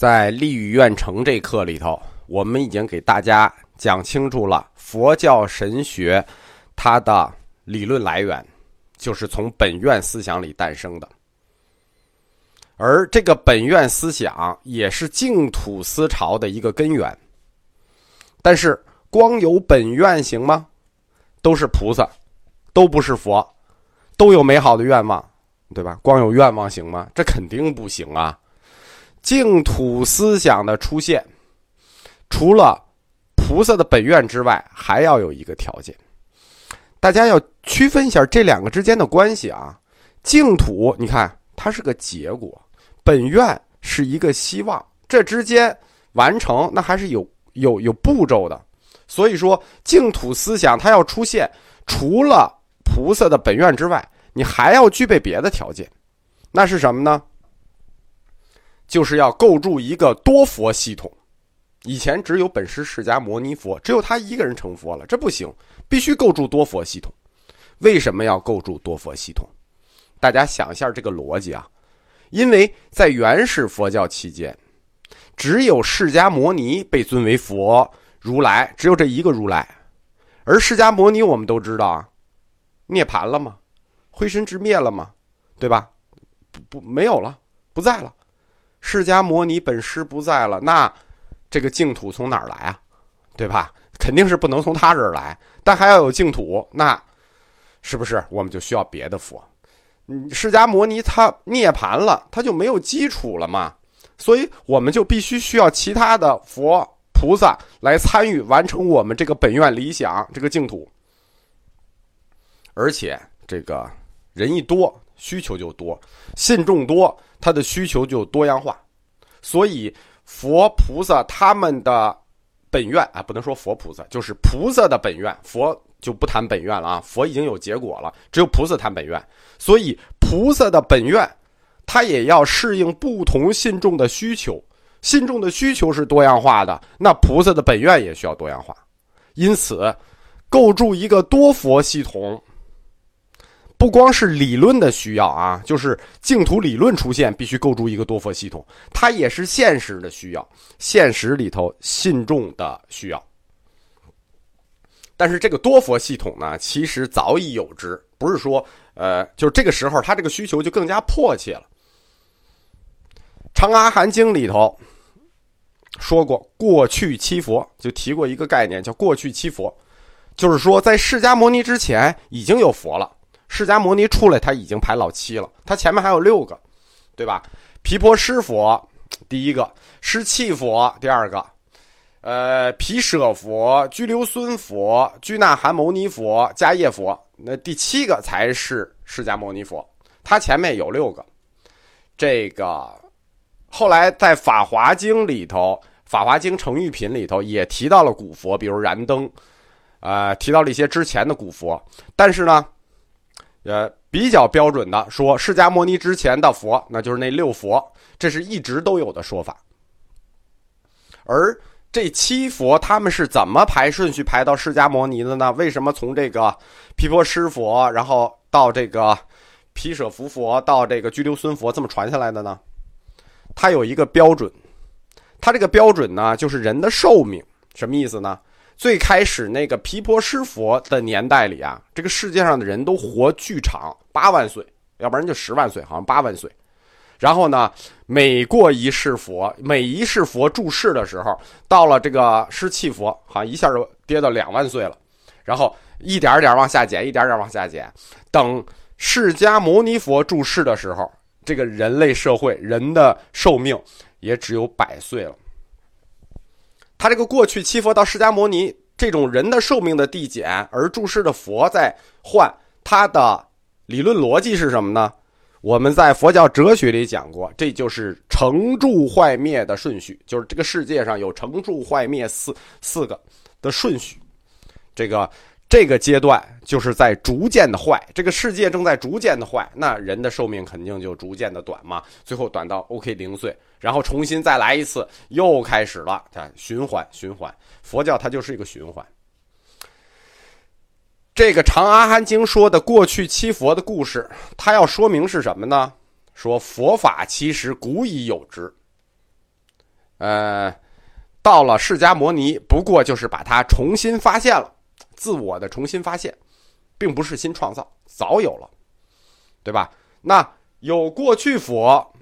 在立语愿成这课里头，我们已经给大家讲清楚了佛教神学它的理论来源，就是从本愿思想里诞生的。而这个本愿思想也是净土思潮的一个根源。但是，光有本愿行吗？都是菩萨，都不是佛，都有美好的愿望，对吧？光有愿望行吗？这肯定不行啊！净土思想的出现，除了菩萨的本愿之外，还要有一个条件。大家要区分一下这两个之间的关系啊。净土，你看它是个结果，本愿是一个希望，这之间完成那还是有有有步骤的。所以说，净土思想它要出现，除了菩萨的本愿之外，你还要具备别的条件，那是什么呢？就是要构筑一个多佛系统，以前只有本师释迦牟尼佛，只有他一个人成佛了，这不行，必须构筑多佛系统。为什么要构筑多佛系统？大家想一下这个逻辑啊，因为在原始佛教期间，只有释迦牟尼被尊为佛如来，只有这一个如来，而释迦牟尼我们都知道啊，涅盘了吗？灰身之灭了吗？对吧？不不没有了，不在了。释迦牟尼本师不在了，那这个净土从哪儿来啊？对吧？肯定是不能从他这儿来，但还要有净土，那是不是我们就需要别的佛？嗯，释迦牟尼他涅盘了，他就没有基础了嘛，所以我们就必须需要其他的佛菩萨来参与完成我们这个本愿理想，这个净土。而且这个人一多，需求就多，信众多。他的需求就多样化，所以佛菩萨他们的本愿啊，不能说佛菩萨，就是菩萨的本愿。佛就不谈本愿了啊，佛已经有结果了，只有菩萨谈本愿。所以菩萨的本愿，他也要适应不同信众的需求，信众的需求是多样化的，那菩萨的本愿也需要多样化。因此，构筑一个多佛系统。不光是理论的需要啊，就是净土理论出现必须构筑一个多佛系统，它也是现实的需要，现实里头信众的需要。但是这个多佛系统呢，其实早已有之，不是说呃，就是这个时候他这个需求就更加迫切了。《长阿含经》里头说过，过去七佛就提过一个概念，叫过去七佛，就是说在释迦牟尼之前已经有佛了。释迦牟尼出来，他已经排老七了，他前面还有六个，对吧？毗婆尸佛第一个，施气佛第二个，呃，毗舍佛、拘留孙佛、拘那含牟尼佛、迦叶佛，那第七个才是释迦牟尼佛，他前面有六个。这个后来在《法华经》里头，《法华经成玉品》里头也提到了古佛，比如燃灯，呃，提到了一些之前的古佛，但是呢。呃，比较标准的说，释迦牟尼之前的佛，那就是那六佛，这是一直都有的说法。而这七佛他们是怎么排顺序排到释迦牟尼的呢？为什么从这个毗婆尸佛，然后到这个毗舍浮佛，到这个拘留孙佛这么传下来的呢？它有一个标准，它这个标准呢，就是人的寿命，什么意思呢？最开始那个毗婆尸佛的年代里啊，这个世界上的人都活巨长，八万岁，要不然就十万岁，好像八万岁。然后呢，每过一世佛，每一世佛住世的时候，到了这个湿气佛，好像一下就跌到两万岁了。然后一点点往下减，一点点往下减。等释迦牟尼佛住世的时候，这个人类社会人的寿命也只有百岁了。他这个过去七佛到释迦牟尼这种人的寿命的递减，而注释的佛在换，他的理论逻辑是什么呢？我们在佛教哲学里讲过，这就是成住坏灭的顺序，就是这个世界上有成住坏灭四四个的顺序，这个。这个阶段就是在逐渐的坏，这个世界正在逐渐的坏，那人的寿命肯定就逐渐的短嘛，最后短到 OK 零岁，然后重新再来一次，又开始了，啊，循环循环。佛教它就是一个循环。这个《长阿含经》说的过去七佛的故事，它要说明是什么呢？说佛法其实古已有之，呃，到了释迦摩尼，不过就是把它重新发现了，自我的重新发现，并不是新创造，早有了，对吧？那有过去佛，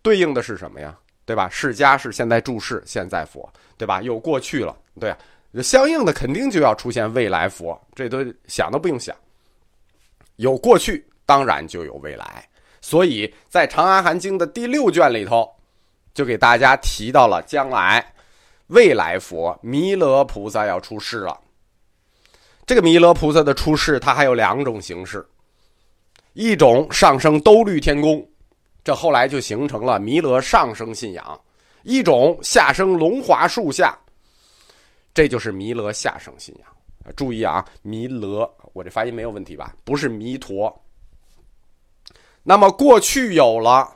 对应的是什么呀？对吧？释迦是现在注释，现在佛，对吧？有过去了，对，相应的肯定就要出现未来佛，这都想都不用想。有过去，当然就有未来，所以在《长安含经》的第六卷里头。就给大家提到了将来未来佛弥勒菩萨要出世了。这个弥勒菩萨的出世，它还有两种形式：一种上升兜率天宫，这后来就形成了弥勒上升信仰；一种下生龙华树下，这就是弥勒下生信仰。注意啊，弥勒，我这发音没有问题吧？不是弥陀。那么过去有了。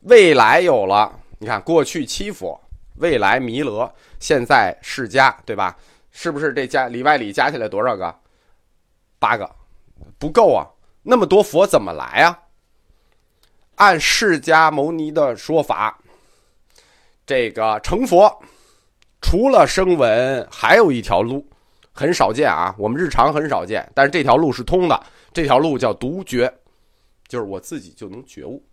未来有了，你看过去七佛，未来弥勒，现在释迦，对吧？是不是这加里外里加起来多少个？八个，不够啊！那么多佛怎么来啊？按释迦牟尼的说法，这个成佛除了声闻，还有一条路，很少见啊。我们日常很少见，但是这条路是通的。这条路叫独觉，就是我自己就能觉悟。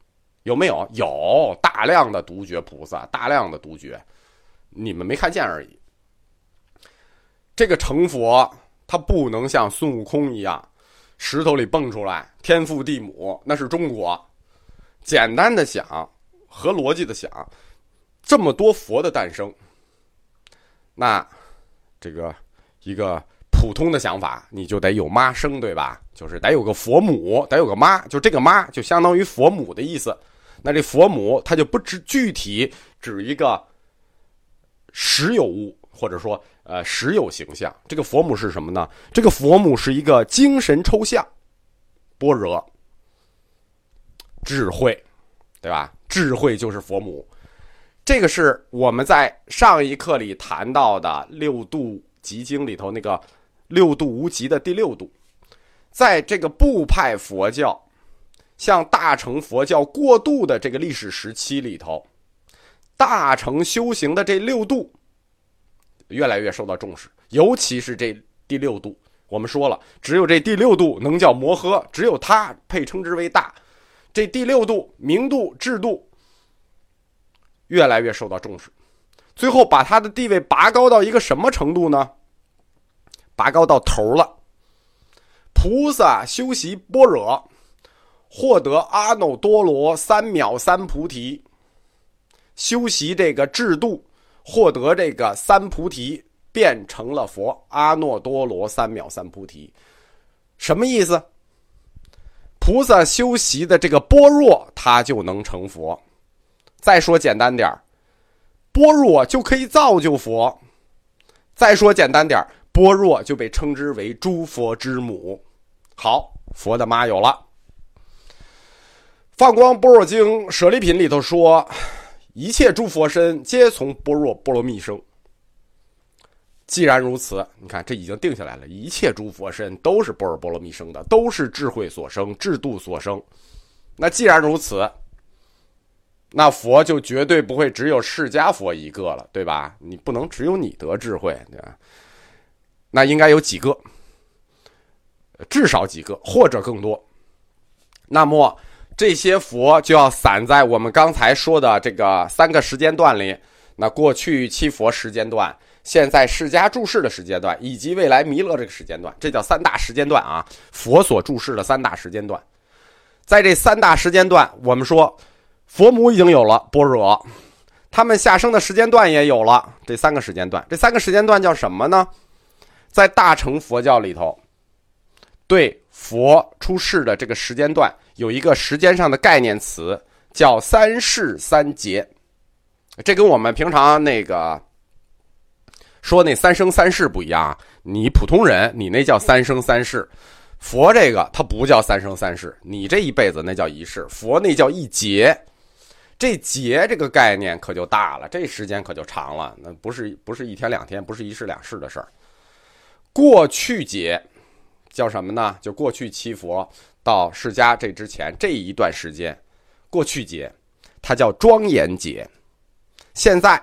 有没有？有大量的独觉菩萨，大量的独觉，你们没看见而已。这个成佛，他不能像孙悟空一样，石头里蹦出来，天父地母，那是中国。简单的想，合逻辑的想，这么多佛的诞生，那这个一个普通的想法，你就得有妈生，对吧？就是得有个佛母，得有个妈，就这个妈就相当于佛母的意思。那这佛母，它就不指具体指一个实有物，或者说呃实有形象。这个佛母是什么呢？这个佛母是一个精神抽象，般若智慧，对吧？智慧就是佛母。这个是我们在上一课里谈到的六度集经里头那个六度无极的第六度，在这个部派佛教。向大乘佛教过渡的这个历史时期里头，大乘修行的这六度越来越受到重视，尤其是这第六度。我们说了，只有这第六度能叫摩诃，只有它配称之为大。这第六度明度、智度越来越受到重视，最后把它的地位拔高到一个什么程度呢？拔高到头了。菩萨修习般若。获得阿耨多罗三藐三菩提，修习这个制度，获得这个三菩提，变成了佛。阿耨多罗三藐三菩提，什么意思？菩萨修习的这个般若，他就能成佛。再说简单点般若就可以造就佛。再说简单点般若就被称之为诸佛之母。好，佛的妈有了。《放光般若经》舍利品里头说：“一切诸佛身皆从般若波罗蜜生。”既然如此，你看这已经定下来了，一切诸佛身都是般若波罗蜜生的，都是智慧所生、智度所生。那既然如此，那佛就绝对不会只有释迦佛一个了，对吧？你不能只有你得智慧，对吧？那应该有几个，至少几个，或者更多。那么。这些佛就要散在我们刚才说的这个三个时间段里，那过去七佛时间段，现在释迦注释的时间段，以及未来弥勒这个时间段，这叫三大时间段啊。佛所注释的三大时间段，在这三大时间段，我们说佛母已经有了般若，他们下生的时间段也有了这三个时间段。这三个时间段叫什么呢？在大乘佛教里头，对佛出世的这个时间段。有一个时间上的概念词叫三世三劫，这跟我们平常那个说那三生三世不一样。你普通人，你那叫三生三世；佛这个它不叫三生三世，你这一辈子那叫一世，佛那叫一劫。这劫这个概念可就大了，这时间可就长了，那不是不是一天两天，不是一世两世的事儿。过去劫叫什么呢？就过去七佛。到释迦这之前这一段时间，过去劫，它叫庄严劫。现在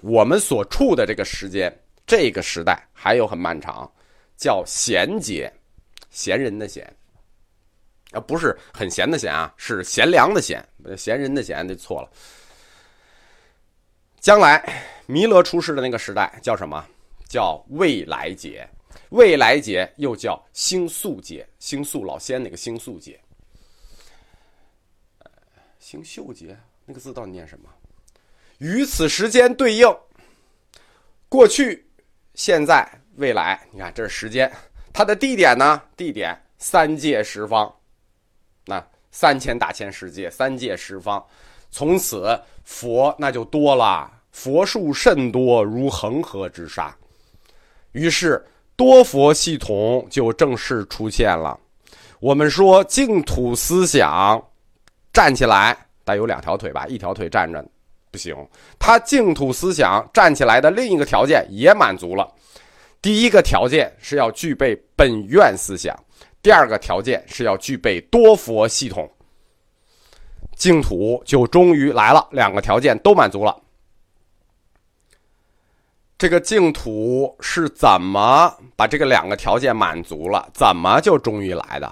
我们所处的这个时间，这个时代还有很漫长，叫闲节，闲人的闲，啊，不是很闲的闲啊，是贤良的贤，闲人的闲，那错了。将来弥勒出世的那个时代叫什么？叫未来节。未来节又叫星宿节，星宿老仙那个星宿节。星宿节那个字到底念什么？与此时间对应，过去、现在、未来。你看，这是时间，它的地点呢？地点三界十方，那三千大千世界，三界十方。从此佛那就多了，佛数甚多，如恒河之沙。于是。多佛系统就正式出现了。我们说净土思想站起来，但有两条腿吧？一条腿站着不行。他净土思想站起来的另一个条件也满足了。第一个条件是要具备本愿思想，第二个条件是要具备多佛系统。净土就终于来了，两个条件都满足了。这个净土是怎么把这个两个条件满足了？怎么就终于来的？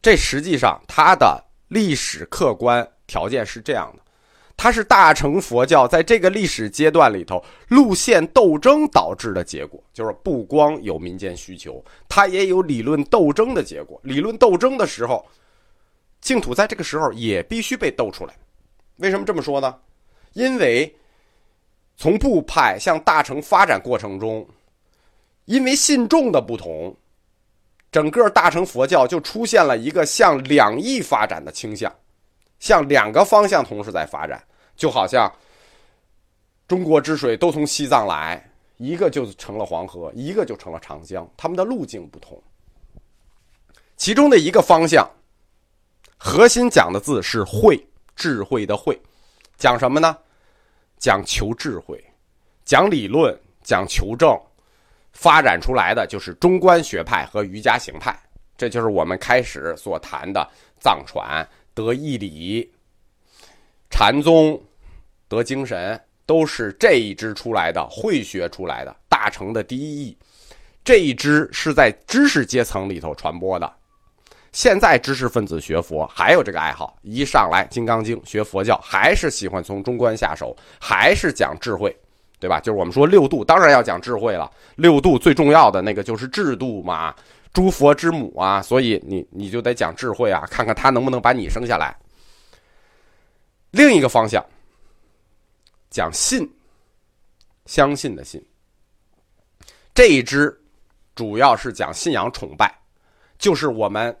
这实际上它的历史客观条件是这样的：它是大乘佛教在这个历史阶段里头路线斗争导致的结果。就是不光有民间需求，它也有理论斗争的结果。理论斗争的时候，净土在这个时候也必须被斗出来。为什么这么说呢？因为。从部派向大乘发展过程中，因为信众的不同，整个大乘佛教就出现了一个向两翼发展的倾向，向两个方向同时在发展，就好像中国之水都从西藏来，一个就成了黄河，一个就成了长江，他们的路径不同。其中的一个方向，核心讲的字是“慧”，智慧的“慧”，讲什么呢？讲求智慧，讲理论，讲求证，发展出来的就是中观学派和瑜伽行派。这就是我们开始所谈的藏传得义理，禅宗得精神，都是这一支出来的，会学出来的，大成的第一义。这一支是在知识阶层里头传播的。现在知识分子学佛还有这个爱好，一上来《金刚经》学佛教，还是喜欢从中观下手，还是讲智慧，对吧？就是我们说六度，当然要讲智慧了。六度最重要的那个就是智度嘛，诸佛之母啊，所以你你就得讲智慧啊，看看他能不能把你生下来。另一个方向讲信，相信的信，这一支主要是讲信仰崇拜，就是我们。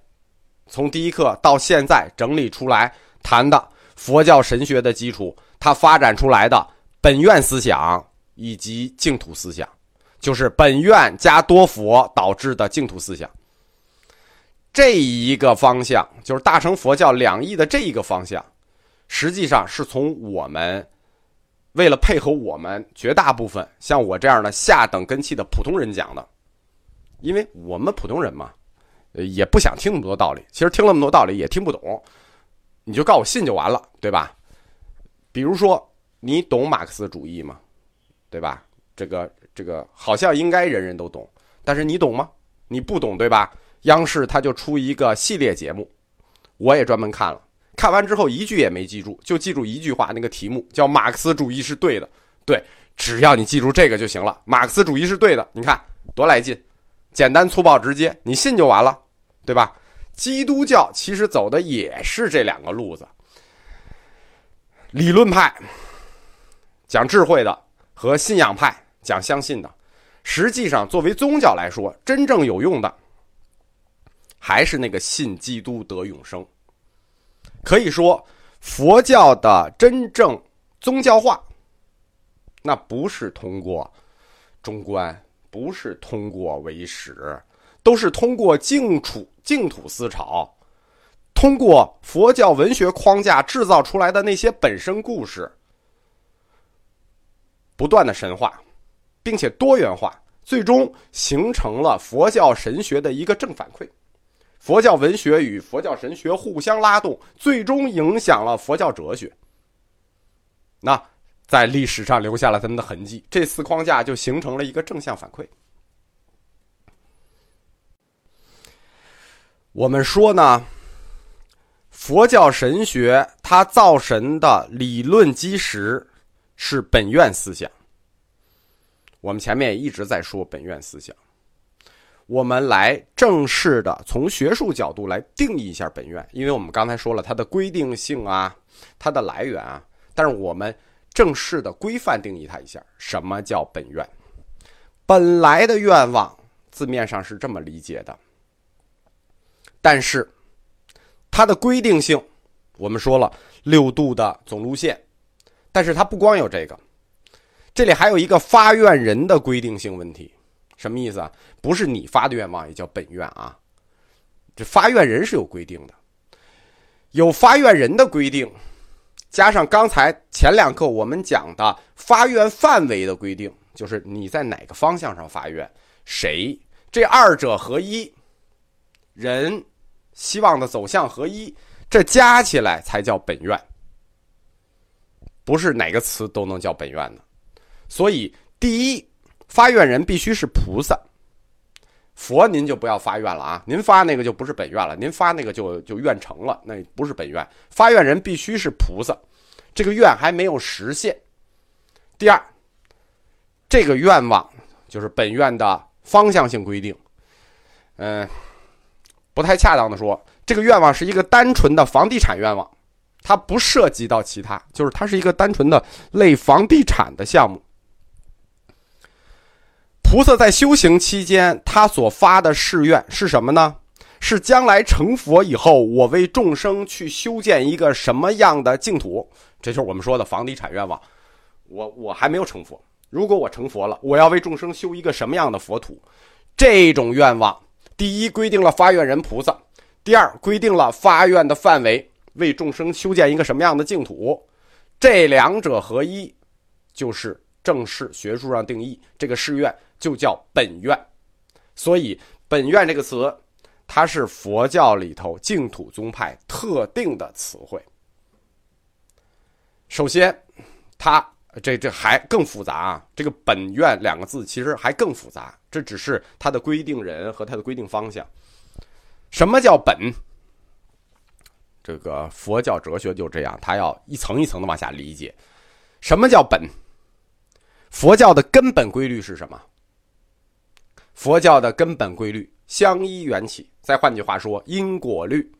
从第一课到现在整理出来谈的佛教神学的基础，它发展出来的本愿思想以及净土思想，就是本愿加多佛导致的净土思想。这一个方向就是大乘佛教两翼的这一个方向，实际上是从我们为了配合我们绝大部分像我这样的下等根器的普通人讲的，因为我们普通人嘛。也不想听那么多道理，其实听那么多道理也听不懂，你就告我信就完了，对吧？比如说，你懂马克思主义吗？对吧？这个这个好像应该人人都懂，但是你懂吗？你不懂，对吧？央视他就出一个系列节目，我也专门看了，看完之后一句也没记住，就记住一句话，那个题目叫“马克思主义是对的”。对，只要你记住这个就行了，马克思主义是对的，你看多来劲。简单粗暴直接，你信就完了，对吧？基督教其实走的也是这两个路子：理论派讲智慧的，和信仰派讲相信的。实际上，作为宗教来说，真正有用的还是那个信基督得永生。可以说，佛教的真正宗教化，那不是通过中观。不是通过唯识，都是通过净土净土思潮，通过佛教文学框架制造出来的那些本身故事，不断的神话，并且多元化，最终形成了佛教神学的一个正反馈。佛教文学与佛教神学互相拉动，最终影响了佛教哲学。那在历史上留下了他们的痕迹。这四框架就形成了一个正向反馈。我们说呢，佛教神学它造神的理论基石是本愿思想。我们前面也一直在说本愿思想。我们来正式的从学术角度来定义一下本愿，因为我们刚才说了它的规定性啊，它的来源啊，但是我们正式的规范定义它一下，什么叫本愿？本来的愿望字面上是这么理解的，但是它的规定性，我们说了六度的总路线，但是它不光有这个，这里还有一个发愿人的规定性问题。什么意思啊？不是你发的愿望也叫本愿啊？这发愿人是有规定的，有发愿人的规定，加上刚才前两课我们讲的发愿范围的规定，就是你在哪个方向上发愿，谁这二者合一，人希望的走向合一，这加起来才叫本愿，不是哪个词都能叫本愿的。所以第一。发愿人必须是菩萨，佛您就不要发愿了啊！您发那个就不是本愿了，您发那个就就愿成了，那不是本愿。发愿人必须是菩萨，这个愿还没有实现。第二，这个愿望就是本愿的方向性规定，嗯，不太恰当的说，这个愿望是一个单纯的房地产愿望，它不涉及到其他，就是它是一个单纯的类房地产的项目。菩萨在修行期间，他所发的誓愿是什么呢？是将来成佛以后，我为众生去修建一个什么样的净土？这就是我们说的房地产愿望。我我还没有成佛，如果我成佛了，我要为众生修一个什么样的佛土？这种愿望，第一规定了发愿人菩萨，第二规定了发愿的范围，为众生修建一个什么样的净土？这两者合一，就是正式学术上定义这个誓愿。就叫本愿，所以“本愿”这个词，它是佛教里头净土宗派特定的词汇。首先，它这这还更复杂啊！这个“本愿”两个字其实还更复杂，这只是它的规定人和它的规定方向。什么叫本？这个佛教哲学就这样，它要一层一层的往下理解。什么叫本？佛教的根本规律是什么？佛教的根本规律相依缘起，再换句话说，因果律。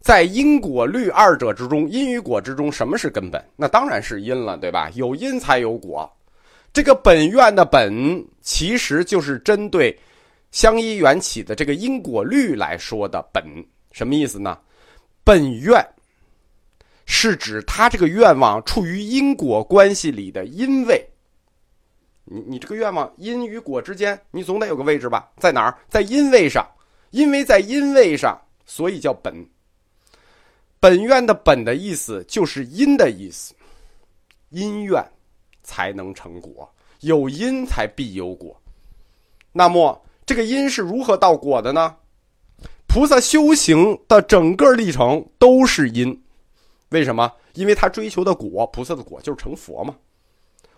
在因果律二者之中，因与果之中，什么是根本？那当然是因了，对吧？有因才有果。这个本愿的本，其实就是针对相依缘起的这个因果律来说的本。什么意思呢？本愿是指他这个愿望处于因果关系里的因位。你你这个愿望因与果之间，你总得有个位置吧？在哪儿？在因位上，因为在因位上，所以叫本。本愿的本的意思就是因的意思，因愿才能成果，有因才必有果。那么这个因是如何到果的呢？菩萨修行的整个历程都是因，为什么？因为他追求的果，菩萨的果就是成佛嘛。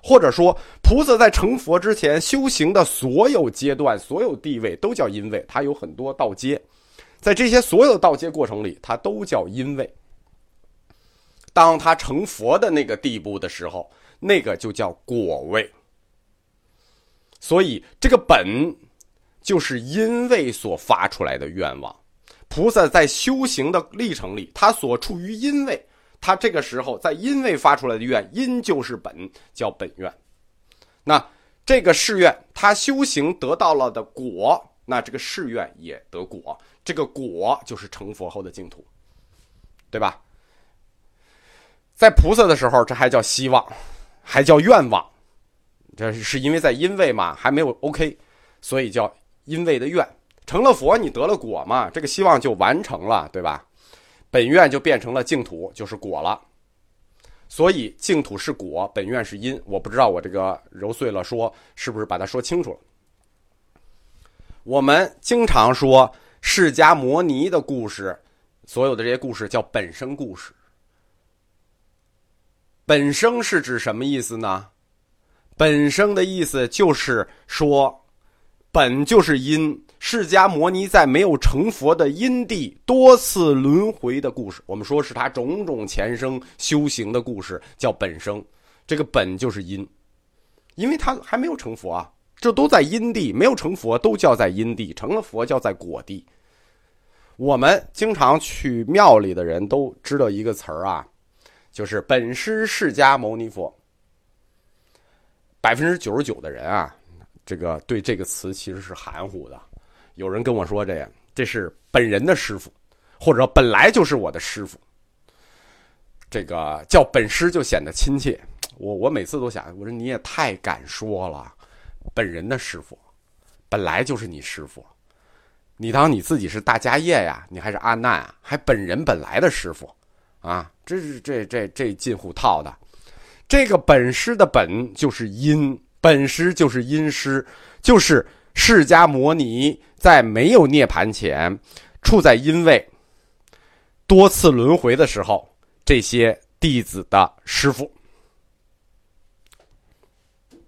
或者说，菩萨在成佛之前修行的所有阶段、所有地位都叫因位，他有很多道阶，在这些所有道阶过程里，他都叫因位。当他成佛的那个地步的时候，那个就叫果位。所以，这个本就是因位所发出来的愿望。菩萨在修行的历程里，他所处于因位。他这个时候在因为发出来的愿，因就是本，叫本愿。那这个誓愿，他修行得到了的果，那这个誓愿也得果。这个果就是成佛后的净土，对吧？在菩萨的时候，这还叫希望，还叫愿望。这是因为在因位嘛，还没有 OK，所以叫因位的愿。成了佛，你得了果嘛，这个希望就完成了，对吧？本愿就变成了净土，就是果了。所以净土是果，本愿是因。我不知道我这个揉碎了说是不是把它说清楚了。我们经常说释迦摩尼的故事，所有的这些故事叫本生故事。本生是指什么意思呢？本生的意思就是说，本就是因。释迦摩尼在没有成佛的因地多次轮回的故事，我们说是他种种前生修行的故事，叫本生。这个本就是因，因为他还没有成佛啊，这都在因地，没有成佛都叫在因地，成了佛叫在果地。我们经常去庙里的人都知道一个词儿啊，就是本师释迦牟尼佛。百分之九十九的人啊，这个对这个词其实是含糊的。有人跟我说：“这样，这是本人的师傅，或者本来就是我的师傅。这个叫本师就显得亲切。我我每次都想，我说你也太敢说了，本人的师傅，本来就是你师傅，你当你自己是大家业呀？你还是阿难啊？还本人本来的师傅啊？这是这这这近乎套的。这个本师的本就是因，本师就是因师，就是释迦摩尼。”在没有涅盘前，处在因为多次轮回的时候，这些弟子的师傅。